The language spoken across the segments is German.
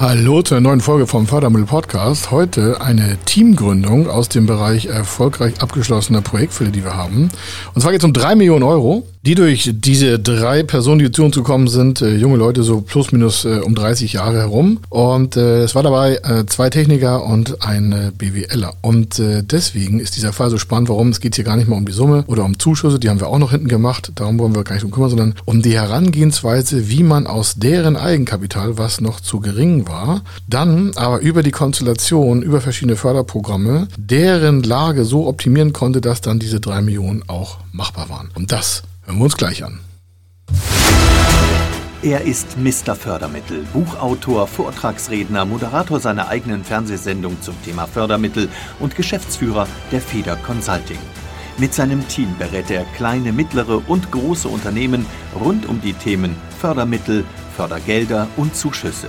Hallo zur neuen Folge vom Fördermittel Podcast. Heute eine Teamgründung aus dem Bereich erfolgreich abgeschlossener Projektfälle, die wir haben. Und zwar geht es um drei Millionen Euro die durch diese drei Personen, die zu uns gekommen sind, äh, junge Leute so plus minus äh, um 30 Jahre herum. Und äh, es war dabei äh, zwei Techniker und ein äh, BWLer. Und äh, deswegen ist dieser Fall so spannend. Warum? Es geht hier gar nicht mal um die Summe oder um Zuschüsse, die haben wir auch noch hinten gemacht. Darum wollen wir gar nicht drum kümmern, sondern um die Herangehensweise, wie man aus deren Eigenkapital, was noch zu gering war, dann aber über die Konstellation, über verschiedene Förderprogramme, deren Lage so optimieren konnte, dass dann diese drei Millionen auch machbar waren. Und das Hören wir uns gleich an. Er ist Mr. Fördermittel, Buchautor, Vortragsredner, Moderator seiner eigenen Fernsehsendung zum Thema Fördermittel und Geschäftsführer der Feder Consulting. Mit seinem Team berät er kleine, mittlere und große Unternehmen rund um die Themen Fördermittel, Fördergelder und Zuschüsse.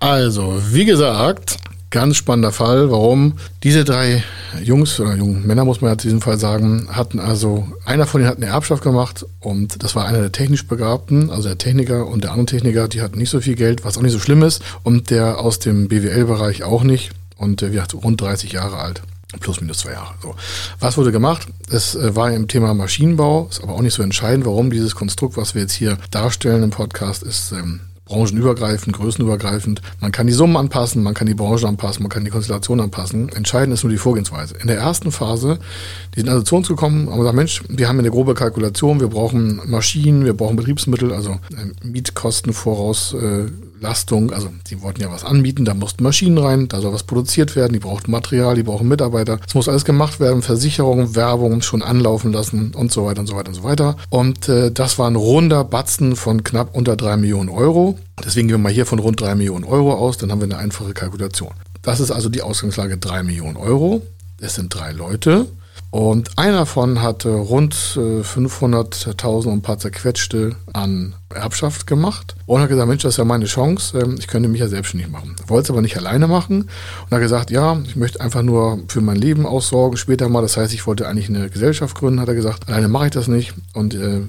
Also, wie gesagt, ganz spannender Fall. Warum? Diese drei Jungs oder jungen Männer, muss man ja in diesem Fall sagen, hatten also, einer von ihnen hat eine Erbschaft gemacht und das war einer der technisch Begabten, also der Techniker und der andere Techniker, die hatten nicht so viel Geld, was auch nicht so schlimm ist und der aus dem BWL-Bereich auch nicht und der wird rund 30 Jahre alt. Plus minus zwei Jahre. So. Was wurde gemacht? Es äh, war im Thema Maschinenbau, ist aber auch nicht so entscheidend, warum dieses Konstrukt, was wir jetzt hier darstellen im Podcast, ist ähm, branchenübergreifend, größenübergreifend. Man kann die Summen anpassen, man kann die Branche anpassen, man kann die Konstellation anpassen. Entscheidend ist nur die Vorgehensweise. In der ersten Phase, die sind also zu uns gekommen, haben gesagt, Mensch, wir haben eine grobe Kalkulation, wir brauchen Maschinen, wir brauchen Betriebsmittel, also Mietkosten voraus. Äh, Lastung, also die wollten ja was anbieten, da mussten Maschinen rein, da soll was produziert werden, die brauchten Material, die brauchen Mitarbeiter. Es muss alles gemacht werden, Versicherung, Werbung schon anlaufen lassen und so weiter und so weiter und so weiter. Und äh, das war ein runder Batzen von knapp unter drei Millionen Euro. Deswegen gehen wir mal hier von rund drei Millionen Euro aus, dann haben wir eine einfache Kalkulation. Das ist also die Ausgangslage drei Millionen Euro. Es sind drei Leute. Und einer davon hatte rund 500.000 und ein paar zerquetschte an Erbschaft gemacht und hat gesagt, Mensch, das ist ja meine Chance, ähm, ich könnte mich ja selbstständig machen. Wollte es aber nicht alleine machen und hat gesagt, ja, ich möchte einfach nur für mein Leben aussorgen später mal. Das heißt, ich wollte eigentlich eine Gesellschaft gründen, hat er gesagt. Alleine mache ich das nicht und äh,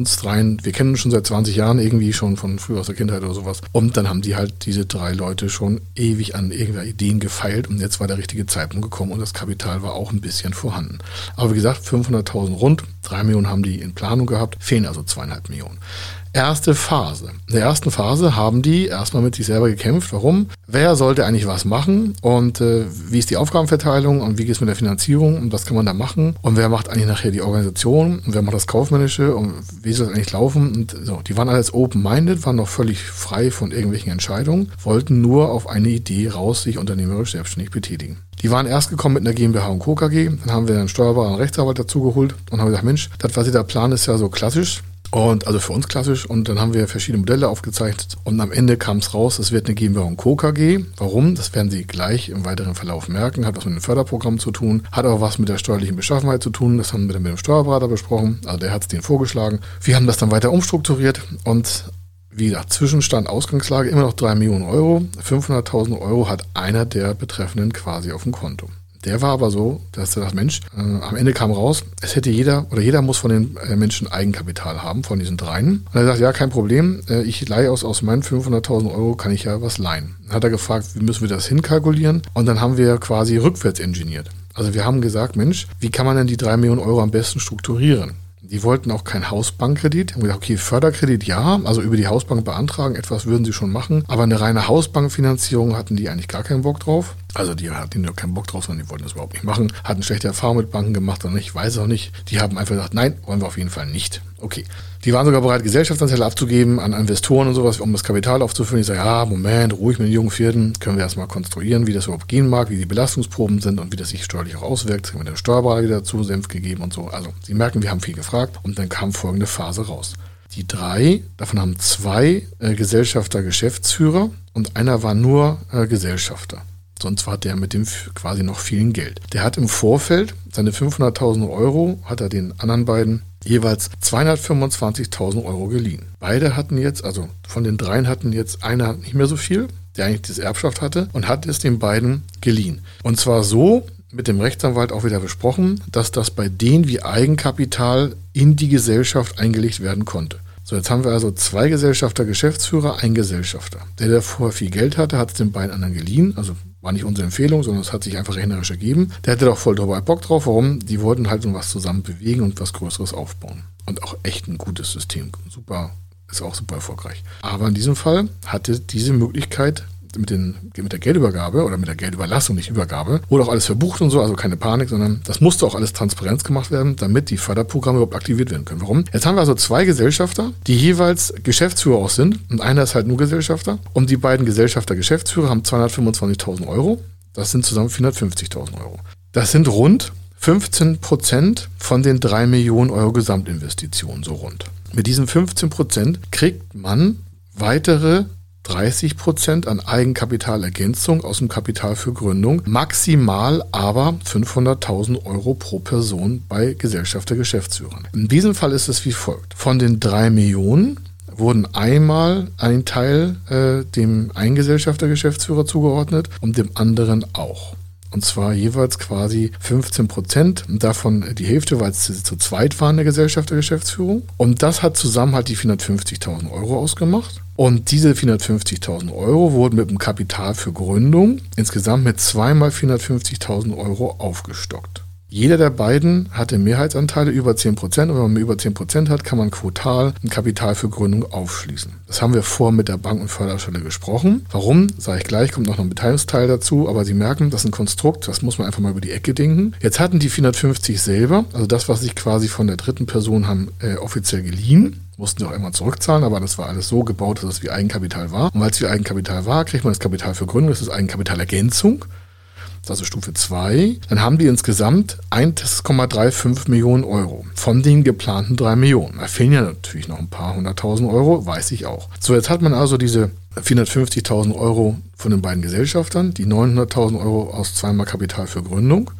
uns dreien, wir kennen uns schon seit 20 Jahren irgendwie schon von früher aus der Kindheit oder sowas. Und dann haben die halt diese drei Leute schon ewig an irgendwelche Ideen gefeilt und jetzt war der richtige Zeitpunkt gekommen und das Kapital war auch ein bisschen vorhanden. Aber wie gesagt, 500.000 rund, drei Millionen haben die in Planung gehabt, fehlen also zweieinhalb Millionen erste Phase. In der ersten Phase haben die erstmal mit sich selber gekämpft. Warum? Wer sollte eigentlich was machen und äh, wie ist die Aufgabenverteilung und wie geht es mit der Finanzierung und was kann man da machen und wer macht eigentlich nachher die Organisation und wer macht das Kaufmännische und wie soll das eigentlich laufen und so. Die waren alles open-minded, waren noch völlig frei von irgendwelchen Entscheidungen, wollten nur auf eine Idee raus sich unternehmerisch selbstständig betätigen. Die waren erst gekommen mit einer GmbH und Co. KG, dann haben wir einen Steuerberater und Rechtsanwalt dazugeholt und haben gesagt, Mensch, das, was Sie da planen, ist ja so klassisch. Und also für uns klassisch. Und dann haben wir verschiedene Modelle aufgezeichnet. Und am Ende kam es raus, es wird eine GmbH und Co. KG. Warum? Das werden Sie gleich im weiteren Verlauf merken. Hat was mit dem Förderprogramm zu tun, hat auch was mit der steuerlichen Beschaffenheit zu tun. Das haben wir dann mit dem Steuerberater besprochen. Also der hat es denen vorgeschlagen. Wir haben das dann weiter umstrukturiert und wie gesagt, Zwischenstand, Ausgangslage immer noch 3 Millionen Euro. 500.000 Euro hat einer der Betreffenden quasi auf dem Konto. Der war aber so, dass er sagt, Mensch, äh, am Ende kam raus, es hätte jeder oder jeder muss von den äh, Menschen Eigenkapital haben, von diesen dreien. Und er sagt, ja, kein Problem, äh, ich leihe aus, aus meinen 500.000 Euro, kann ich ja was leihen. Dann hat er gefragt, wie müssen wir das hinkalkulieren? Und dann haben wir quasi rückwärts engineert. Also wir haben gesagt, Mensch, wie kann man denn die drei Millionen Euro am besten strukturieren? Die wollten auch keinen Hausbankkredit. Die haben gesagt, okay, Förderkredit ja, also über die Hausbank beantragen, etwas würden sie schon machen. Aber eine reine Hausbankfinanzierung hatten die eigentlich gar keinen Bock drauf. Also die hatten ja keinen Bock drauf, sondern die wollten das überhaupt nicht machen. Hatten schlechte Erfahrungen mit Banken gemacht oder nicht, weiß auch nicht. Die haben einfach gesagt, nein, wollen wir auf jeden Fall nicht. Okay. Die waren sogar bereit, Gesellschaftsanteile abzugeben an Investoren und sowas, um das Kapital aufzufüllen. Ich sage, ja, Moment, ruhig mit den jungen Vierten, können wir erstmal konstruieren, wie das überhaupt gehen mag, wie die Belastungsproben sind und wie das sich steuerlich auch auswirkt. Haben wir den Steuerberater wieder zu Senf gegeben und so. Also, Sie merken, wir haben viel gefragt und dann kam folgende Phase raus. Die drei, davon haben zwei äh, Gesellschafter Geschäftsführer und einer war nur äh, Gesellschafter. Sonst war der mit dem quasi noch vielen Geld. Der hat im Vorfeld seine 500.000 Euro, hat er den anderen beiden jeweils 225.000 Euro geliehen. Beide hatten jetzt, also von den dreien hatten jetzt einer nicht mehr so viel, der eigentlich das Erbschaft hatte, und hat es den beiden geliehen. Und zwar so, mit dem Rechtsanwalt auch wieder besprochen, dass das bei denen wie Eigenkapital in die Gesellschaft eingelegt werden konnte. So, jetzt haben wir also zwei Gesellschafter, Geschäftsführer, ein Gesellschafter. Der, der vorher viel Geld hatte, hat es den beiden anderen geliehen, also war nicht unsere Empfehlung, sondern es hat sich einfach rechnerisch ergeben. Der hatte doch voll drüber Bock drauf. Warum? Die wollten halt so was zusammen bewegen und was Größeres aufbauen. Und auch echt ein gutes System. Super, ist auch super erfolgreich. Aber in diesem Fall hatte diese Möglichkeit mit, den, mit der Geldübergabe oder mit der Geldüberlassung, nicht Übergabe, wurde auch alles verbucht und so, also keine Panik, sondern das musste auch alles transparent gemacht werden, damit die Förderprogramme überhaupt aktiviert werden können. Warum? Jetzt haben wir also zwei Gesellschafter, die jeweils Geschäftsführer auch sind und einer ist halt nur Gesellschafter und die beiden Gesellschafter Geschäftsführer haben 225.000 Euro. Das sind zusammen 450.000 Euro. Das sind rund 15 Prozent von den drei Millionen Euro Gesamtinvestitionen, so rund. Mit diesen 15 Prozent kriegt man weitere 30 Prozent an Eigenkapitalergänzung aus dem Kapital für Gründung, maximal aber 500.000 Euro pro Person bei Gesellschaft der Geschäftsführern. In diesem Fall ist es wie folgt. Von den drei Millionen wurden einmal ein Teil äh, dem einen Gesellschafter Geschäftsführer zugeordnet und dem anderen auch. Und zwar jeweils quasi 15 Prozent. Davon die Hälfte, weil es zu, zweit war in der Gesellschaft der Geschäftsführung. Und das hat zusammen halt die 450.000 Euro ausgemacht. Und diese 450.000 Euro wurden mit dem Kapital für Gründung insgesamt mit zweimal 450.000 Euro aufgestockt. Jeder der beiden hatte Mehrheitsanteile über 10 Prozent und wenn man über 10 Prozent hat, kann man quotal ein Kapital für Gründung aufschließen. Das haben wir vor mit der Bank- und Förderstelle gesprochen. Warum? Sage ich gleich, kommt noch ein Beteiligungsteil dazu, aber Sie merken, das ist ein Konstrukt, das muss man einfach mal über die Ecke denken. Jetzt hatten die 450 selber, also das, was sich quasi von der dritten Person haben äh, offiziell geliehen, mussten auch immer zurückzahlen, aber das war alles so gebaut, dass es wie Eigenkapital war. Und weil es wie Eigenkapital war, kriegt man das Kapital für Gründung, das ist Eigenkapitalergänzung also Stufe 2, dann haben die insgesamt 1,35 Millionen Euro von den geplanten 3 Millionen. Da fehlen ja natürlich noch ein paar hunderttausend Euro, weiß ich auch. So, jetzt hat man also diese 450.000 Euro von den beiden Gesellschaftern, die 900.000 Euro aus zweimal Kapital für Gründung,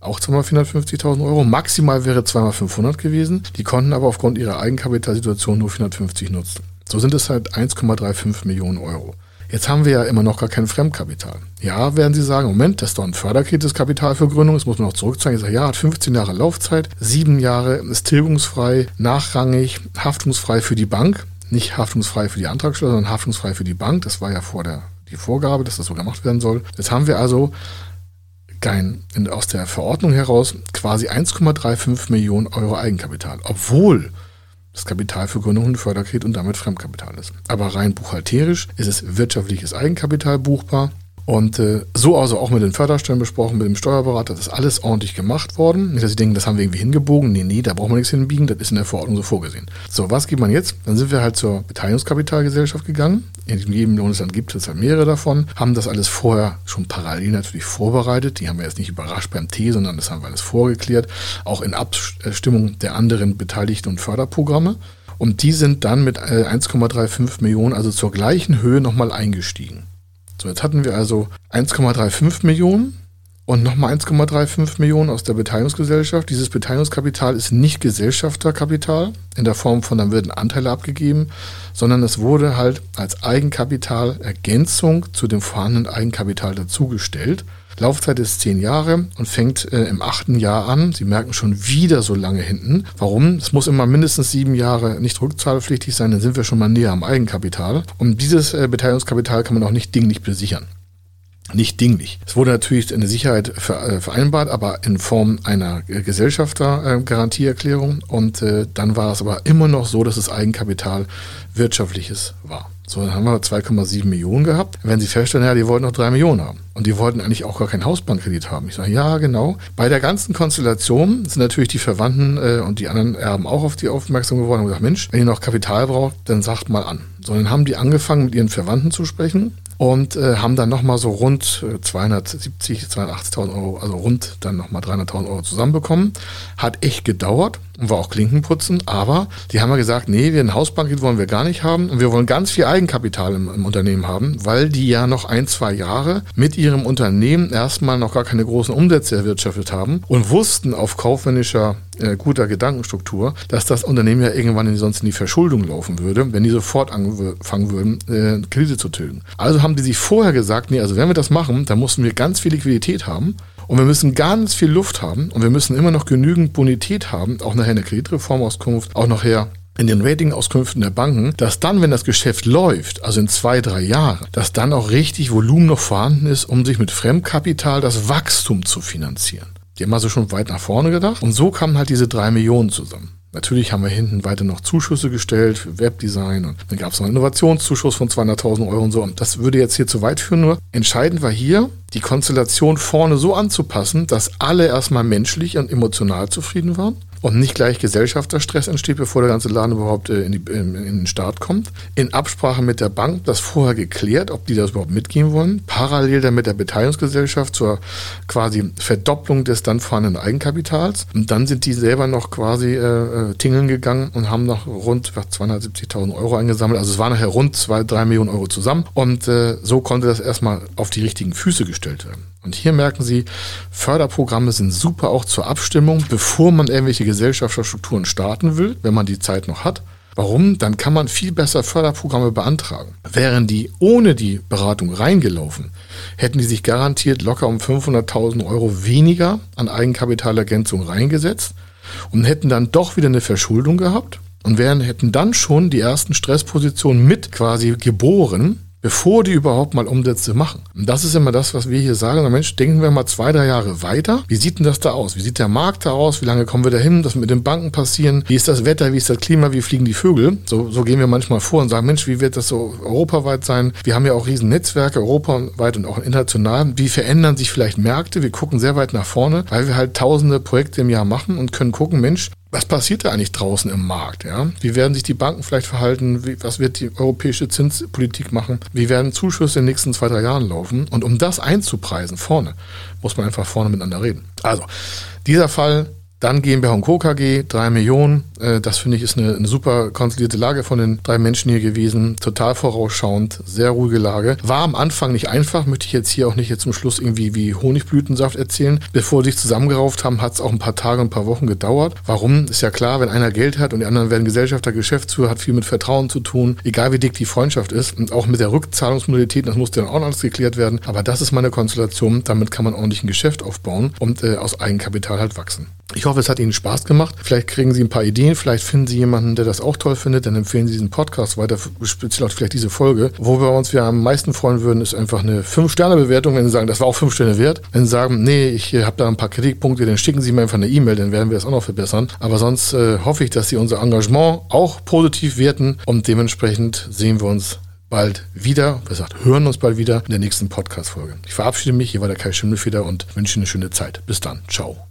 auch zweimal 450.000 Euro. Maximal wäre zweimal 500 gewesen. Die konnten aber aufgrund ihrer Eigenkapitalsituation nur 450 nutzen. So sind es halt 1,35 Millionen Euro. Jetzt haben wir ja immer noch gar kein Fremdkapital. Ja, werden Sie sagen, Moment, das ist doch ein förderkritisches Kapital für Gründung, das muss man noch zurückzahlen. Ich sage, ja, hat 15 Jahre Laufzeit, sieben Jahre ist tilgungsfrei, nachrangig, haftungsfrei für die Bank, nicht haftungsfrei für die Antragsteller, sondern haftungsfrei für die Bank. Das war ja vor der die Vorgabe, dass das so gemacht werden soll. Jetzt haben wir also kein, aus der Verordnung heraus quasi 1,35 Millionen Euro Eigenkapital, obwohl das Kapital für Gründung und Förderkredit und damit Fremdkapital ist. Aber rein buchhalterisch ist es wirtschaftliches Eigenkapital buchbar. Und äh, so also auch mit den Förderstellen besprochen, mit dem Steuerberater, das ist alles ordentlich gemacht worden. Nicht, dass Sie denken, das haben wir irgendwie hingebogen. Nee, nee, da brauchen wir nichts hinbiegen, das ist in der Verordnung so vorgesehen. So, was gibt man jetzt? Dann sind wir halt zur Beteiligungskapitalgesellschaft gegangen. In jedem Bundesland gibt es halt mehrere davon, haben das alles vorher schon parallel natürlich vorbereitet. Die haben wir jetzt nicht überrascht beim T, sondern das haben wir alles vorgeklärt, auch in Abstimmung der anderen Beteiligten und Förderprogramme. Und die sind dann mit 1,35 äh, Millionen, also zur gleichen Höhe, nochmal eingestiegen. So, jetzt hatten wir also 1,35 Millionen und nochmal 1,35 Millionen aus der Beteiligungsgesellschaft. Dieses Beteiligungskapital ist nicht Gesellschafterkapital in der Form von, dann werden Anteile abgegeben, sondern es wurde halt als Eigenkapital Ergänzung zu dem vorhandenen Eigenkapital dazugestellt. Laufzeit ist zehn Jahre und fängt äh, im achten Jahr an. Sie merken schon wieder so lange hinten. Warum? Es muss immer mindestens sieben Jahre nicht rückzahlpflichtig sein, dann sind wir schon mal näher am Eigenkapital. Und dieses äh, Beteiligungskapital kann man auch nicht dinglich besichern nicht dinglich. Es wurde natürlich eine Sicherheit äh, vereinbart, aber in Form einer Gesellschaftergarantieerklärung. Und äh, dann war es aber immer noch so, dass das Eigenkapital wirtschaftliches war. So, dann haben wir 2,7 Millionen gehabt. Wenn Sie feststellen, ja, die wollten noch 3 Millionen haben. Und die wollten eigentlich auch gar keinen Hausbankkredit haben. Ich sage, ja, genau. Bei der ganzen Konstellation sind natürlich die Verwandten äh, und die anderen Erben auch auf die aufmerksam geworden und gesagt, Mensch, wenn ihr noch Kapital braucht, dann sagt mal an. So, dann haben die angefangen, mit ihren Verwandten zu sprechen und äh, haben dann nochmal so rund 270, 280.000 Euro, also rund dann nochmal 300.000 Euro zusammenbekommen. Hat echt gedauert und war auch Klinkenputzen, aber die haben ja gesagt, nee, wir einen Hausbank wollen wir gar nicht haben und wir wollen ganz viel Eigenkapital im, im, Unternehmen haben, weil die ja noch ein, zwei Jahre mit ihrem Unternehmen erstmal noch gar keine großen Umsätze erwirtschaftet haben und wussten auf kaufmännischer äh, guter Gedankenstruktur, dass das Unternehmen ja irgendwann in, sonst in die Verschuldung laufen würde, wenn die sofort anfangen würden, äh, Kredite zu tilgen. Also haben die sich vorher gesagt, nee, also wenn wir das machen, dann mussten wir ganz viel Liquidität haben und wir müssen ganz viel Luft haben und wir müssen immer noch genügend Bonität haben, auch nachher in der Kreditreformauskunft, auch nachher in den Ratingauskünften der Banken, dass dann, wenn das Geschäft läuft, also in zwei, drei Jahren, dass dann auch richtig Volumen noch vorhanden ist, um sich mit Fremdkapital das Wachstum zu finanzieren. Die haben also schon weit nach vorne gedacht. Und so kamen halt diese drei Millionen zusammen. Natürlich haben wir hinten weiter noch Zuschüsse gestellt für Webdesign und dann gab es noch einen Innovationszuschuss von 200.000 Euro und so. Und das würde jetzt hier zu weit führen. Nur entscheidend war hier, die Konstellation vorne so anzupassen, dass alle erstmal menschlich und emotional zufrieden waren und nicht gleich Gesellschafterstress entsteht, bevor der ganze Laden überhaupt äh, in, die, in, den Start kommt. In Absprache mit der Bank das vorher geklärt, ob die das überhaupt mitgehen wollen. Parallel dann mit der Beteiligungsgesellschaft zur quasi Verdopplung des dann vorhandenen Eigenkapitals. Und dann sind die selber noch quasi äh, äh tingeln gegangen und haben noch rund 270.000 Euro eingesammelt. Also es waren nachher rund zwei, drei Millionen Euro zusammen. Und äh, so konnte das erstmal auf die richtigen Füße gestellt werden. Und hier merken Sie, Förderprogramme sind super auch zur Abstimmung, bevor man irgendwelche Gesellschaftsstrukturen starten will, wenn man die Zeit noch hat. Warum? Dann kann man viel besser Förderprogramme beantragen. Wären die ohne die Beratung reingelaufen, hätten die sich garantiert locker um 500.000 Euro weniger an Eigenkapitalergänzung reingesetzt und hätten dann doch wieder eine Verschuldung gehabt und wären, hätten dann schon die ersten Stresspositionen mit quasi geboren, bevor die überhaupt mal Umsätze machen. Und das ist immer das, was wir hier sagen. Mensch, denken wir mal zwei, drei Jahre weiter. Wie sieht denn das da aus? Wie sieht der Markt da aus? Wie lange kommen wir dahin? Das mit den Banken passieren? Wie ist das Wetter? Wie ist das Klima? Wie fliegen die Vögel? So, so gehen wir manchmal vor und sagen, Mensch, wie wird das so europaweit sein? Wir haben ja auch riesen Netzwerke, europaweit und auch international. Wie verändern sich vielleicht Märkte? Wir gucken sehr weit nach vorne, weil wir halt tausende Projekte im Jahr machen und können gucken, Mensch, was passiert da eigentlich draußen im Markt? Ja? Wie werden sich die Banken vielleicht verhalten? Wie, was wird die europäische Zinspolitik machen? Wie werden Zuschüsse in den nächsten zwei, drei Jahren laufen? Und um das einzupreisen vorne, muss man einfach vorne miteinander reden. Also, dieser Fall dann GmbH und Co. KG, drei Millionen. Äh, das finde ich ist eine, eine, super konsolidierte Lage von den drei Menschen hier gewesen. Total vorausschauend, sehr ruhige Lage. War am Anfang nicht einfach, möchte ich jetzt hier auch nicht jetzt zum Schluss irgendwie wie Honigblütensaft erzählen. Bevor sie sich zusammengerauft haben, hat es auch ein paar Tage, ein paar Wochen gedauert. Warum? Ist ja klar, wenn einer Geld hat und die anderen werden Gesellschafter, Geschäftsführer, hat viel mit Vertrauen zu tun, egal wie dick die Freundschaft ist. Und auch mit der Rückzahlungsmodalität, das muss dann auch alles geklärt werden. Aber das ist meine Konstellation. Damit kann man ordentlich ein Geschäft aufbauen und äh, aus Eigenkapital halt wachsen. Ich hoffe, es hat Ihnen Spaß gemacht. Vielleicht kriegen Sie ein paar Ideen, vielleicht finden Sie jemanden, der das auch toll findet, dann empfehlen Sie diesen Podcast weiter, speziell auch vielleicht diese Folge. Wo wir uns wir am meisten freuen würden, ist einfach eine 5-Sterne-Bewertung, wenn Sie sagen, das war auch 5 Sterne wert. Wenn Sie sagen, nee, ich habe da ein paar Kritikpunkte, dann schicken Sie mir einfach eine E-Mail, dann werden wir das auch noch verbessern. Aber sonst äh, hoffe ich, dass Sie unser Engagement auch positiv werten und dementsprechend sehen wir uns bald wieder, wie gesagt, hören uns bald wieder in der nächsten Podcast-Folge. Ich verabschiede mich, hier war der Kai Schimmelfeder und wünsche Ihnen eine schöne Zeit. Bis dann. Ciao.